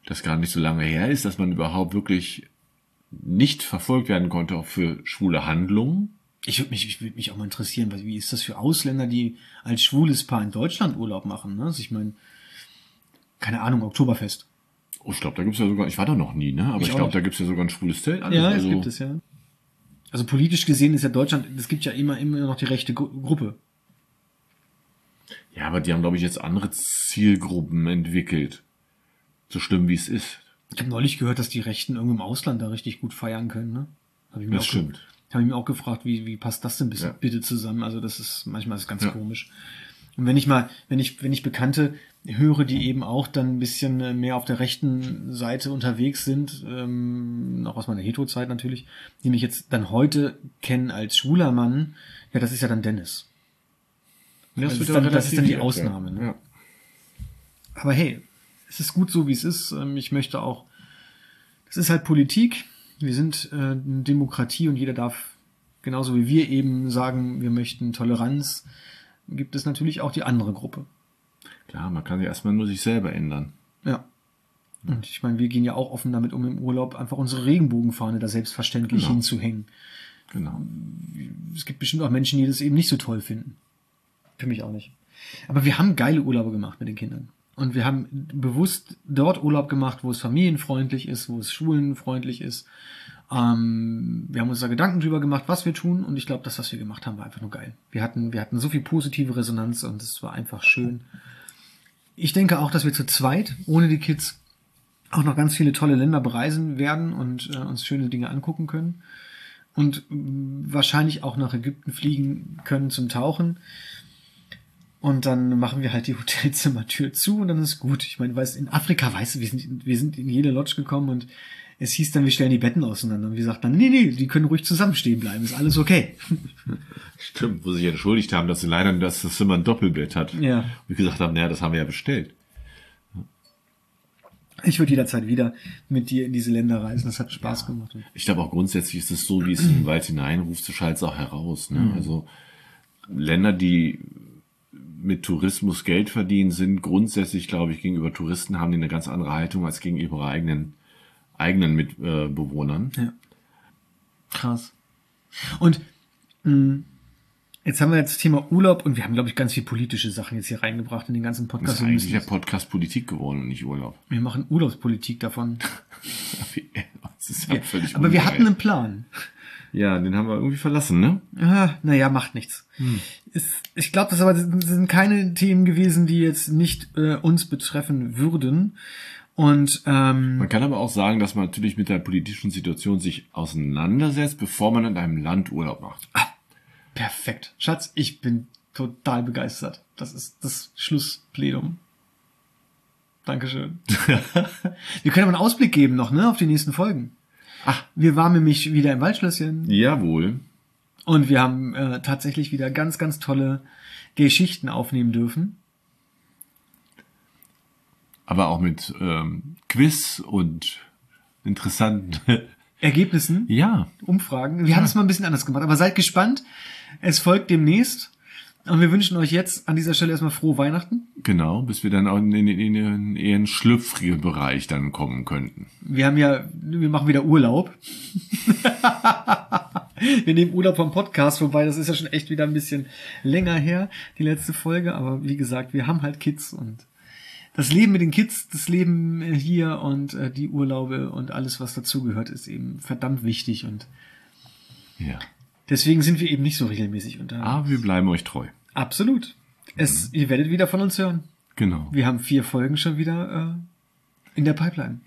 das gar nicht so lange her ist, dass man überhaupt wirklich nicht verfolgt werden konnte, auch für schwule Handlungen. Ich würde mich, ich würde mich auch mal interessieren, was- wie ist das für Ausländer, die als schwules Paar in Deutschland Urlaub machen? Ne? Also ich meine, keine Ahnung, Oktoberfest. Oh, ich glaube, da gibt's ja sogar, ich war da noch nie, ne? Aber Ich ich, glaube, da gibt's ja sogar ein schwules Zelt. alles. Ja, also, es gibt es ja. Also politisch gesehen ist ja Deutschland, es gibt ja immer, immer noch die rechte Gru Gruppe. Ja, aber die haben, glaube ich, jetzt andere Zielgruppen entwickelt. So schlimm wie es ist. Ich habe neulich gehört, dass die Rechten irgendwo im Ausland da richtig gut feiern können. Ne? Hab ich mir Das stimmt. Habe ich mir auch gefragt, wie, wie passt das denn bis, Ja. bitte zusammen? Also das ist manchmal ist ganz Ja. komisch. Und wenn ich mal, wenn ich, wenn ich Bekannte höre, die eben auch dann ein bisschen äh, mehr auf der rechten Seite unterwegs sind, ähm, noch aus meiner Hetero-Zeit natürlich, die mich jetzt dann heute kennen als schwuler Mann, ja, das ist ja dann Dennis. Das ist dann- das ist dann die Ausnahme, ne? Ja. Aber hey, es ist gut so, wie es ist. Ähm, Ich möchte auch, das ist halt Politik. Wir sind äh, eine Demokratie und jeder darf, genauso wie wir eben sagen, wir möchten Toleranz, gibt es natürlich auch die andere Gruppe. Klar, man kann ja erstmal nur sich selber ändern. Ja. Und ich meine, wir gehen ja auch offen damit um im Urlaub, einfach unsere Regenbogenfahne da selbstverständlich Genau. hinzuhängen. Genau. Es gibt bestimmt auch Menschen, die das eben nicht so toll finden. Für mich auch nicht. Aber wir haben geile Urlaube gemacht mit den Kindern. Und wir haben bewusst dort Urlaub gemacht, wo es familienfreundlich ist, wo es schulenfreundlich ist. Ähm, wir haben uns da Gedanken drüber gemacht, was wir tun. Und ich glaube, das, was wir gemacht haben, war einfach nur geil. Wir hatten, wir hatten so viel positive Resonanz und es war einfach schön. Ich denke auch, dass wir zu zweit, ohne die Kids, auch noch ganz viele tolle Länder bereisen werden und äh, uns schöne Dinge angucken können und mh, wahrscheinlich auch nach Ägypten fliegen können zum Tauchen. Und dann machen wir halt die Hotelzimmertür zu und dann ist gut. Ich meine, weißt, in Afrika, weißt du, wir sind, wir sind in jede Lodge gekommen und es hieß dann, wir stellen die Betten auseinander. Und wir sagten dann, nee, nee, die können ruhig zusammenstehen bleiben, ist alles okay. Stimmt, wo sie sich entschuldigt haben, dass sie leider dass das Zimmer ein Doppelbett hat. Ja. Und wir gesagt haben, naja, das haben wir ja bestellt. Ich würde jederzeit wieder mit dir in diese Länder reisen. Das hat Spaß gemacht. Ich glaube auch grundsätzlich ist es so, wie es in den Wald hineinruft, so schallt es auch heraus. Ne? Also Länder, die mit Tourismus Geld verdienen, sind grundsätzlich, glaube ich, gegenüber Touristen haben die eine ganz andere Haltung als gegenüber ihrer eigenen eigenen Mitbewohnern. Ja. Krass. Und mh, jetzt haben wir jetzt das Thema Urlaub und wir haben, glaube ich, ganz viel politische Sachen jetzt hier reingebracht in den ganzen Das Podcast. ist Wir, eigentlich der Podcast Politik geworden und nicht Urlaub. wir machen Urlaubspolitik davon. Das ist ja völlig Aber wir hatten einen Plan. Ja, den haben wir irgendwie verlassen, ne? Ah, naja, macht nichts. Es, ich glaube, das aber das sind keine Themen gewesen, die jetzt nicht äh, uns betreffen würden. Und ähm, Man kann aber auch sagen, dass man natürlich mit der politischen Situation sich auseinandersetzt, bevor man in einem Land Urlaub macht. perfekt. Schatz, ich bin total begeistert. Das ist das Schlussplädum. Dankeschön. Wir können aber einen Ausblick geben noch, ne, auf die nächsten Folgen. Ach. Wir waren nämlich wieder im Waldschlösschen Jawohl. und wir haben äh, tatsächlich wieder ganz, ganz tolle Geschichten aufnehmen dürfen. Aber auch mit ähm, Quiz und interessanten. Ergebnissen, ja. Umfragen. Wir haben es mal ein bisschen anders gemacht, aber seid gespannt. Es folgt demnächst. Und wir wünschen euch jetzt an dieser Stelle erstmal frohe Weihnachten. Genau, bis wir dann auch in den, in den eher einen schlüpfrigen Bereich dann kommen könnten. Wir haben ja, wir machen wieder Urlaub. wir nehmen Urlaub vom Podcast, wobei das ist ja schon echt wieder ein bisschen länger her, die letzte Folge. Aber wie gesagt, wir haben halt Kids und das Leben mit den Kids, das Leben äh, hier und äh, die Urlaube und alles, was dazugehört, ist eben verdammt wichtig und Ja. deswegen sind wir eben nicht so regelmäßig unterwegs. Aber wir bleiben euch treu. Absolut. Es, ihr werdet wieder von uns hören. Genau. Wir haben vier Folgen schon wieder äh, in der Pipeline.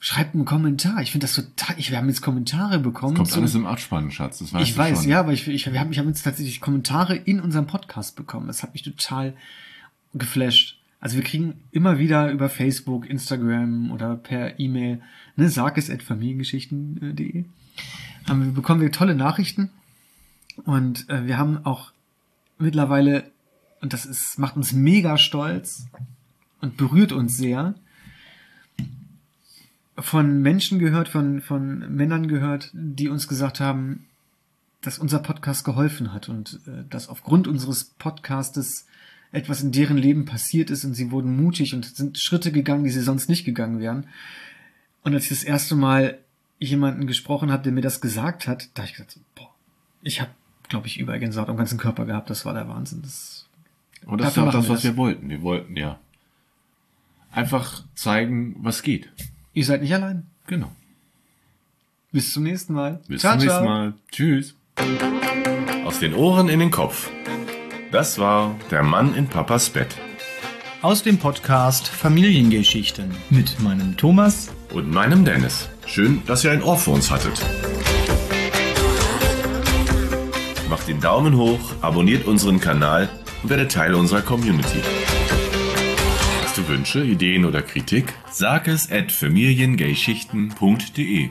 Schreibt einen Kommentar. Ich finde das total. Ich, wir haben jetzt Kommentare bekommen. Kommt zu- alles im Abspann, Schatz. Das weißt ich du weiß, schon. ja, aber ich, ich, wir haben, ich habe jetzt tatsächlich Kommentare in unserem Podcast bekommen. Das hat mich total geflasht. Also wir kriegen immer wieder über Facebook, Instagram oder per E-Mail, ne, sag es at familiengeschichten.de, wir, bekommen wir tolle Nachrichten. Und äh, wir haben auch mittlerweile, und das ist, macht uns mega stolz und berührt uns sehr, von Menschen gehört, von, von Männern gehört, die uns gesagt haben, dass unser Podcast geholfen hat und äh, dass aufgrund unseres Podcastes etwas in deren Leben passiert ist und sie wurden mutig und sind Schritte gegangen, die sie sonst nicht gegangen wären. Und als ich das erste Mal jemanden gesprochen habe, der mir das gesagt hat, da habe ich gesagt, boah, ich habe, glaube ich, überall Gänsehaut am ganzen Körper gehabt. Das war der Wahnsinn. Das, Und das war auch das, wir was das. wir wollten. Wir wollten ja einfach zeigen, was geht. ihr seid nicht allein. Genau. Bis zum nächsten Mal. Bis zum nächsten Mal. Tschüss. Aus den Ohren in den Kopf. Das war der Mann in Papas Bett. Aus dem Podcast Familiengeschichten mit meinem Thomas Und meinem Dennis. Schön, dass ihr ein Ohr für uns hattet. Macht den Daumen hoch, abonniert unseren Kanal und werdet Teil unserer Community. Hast du Wünsche, Ideen oder Kritik? Sag es at familiengayschichten.de.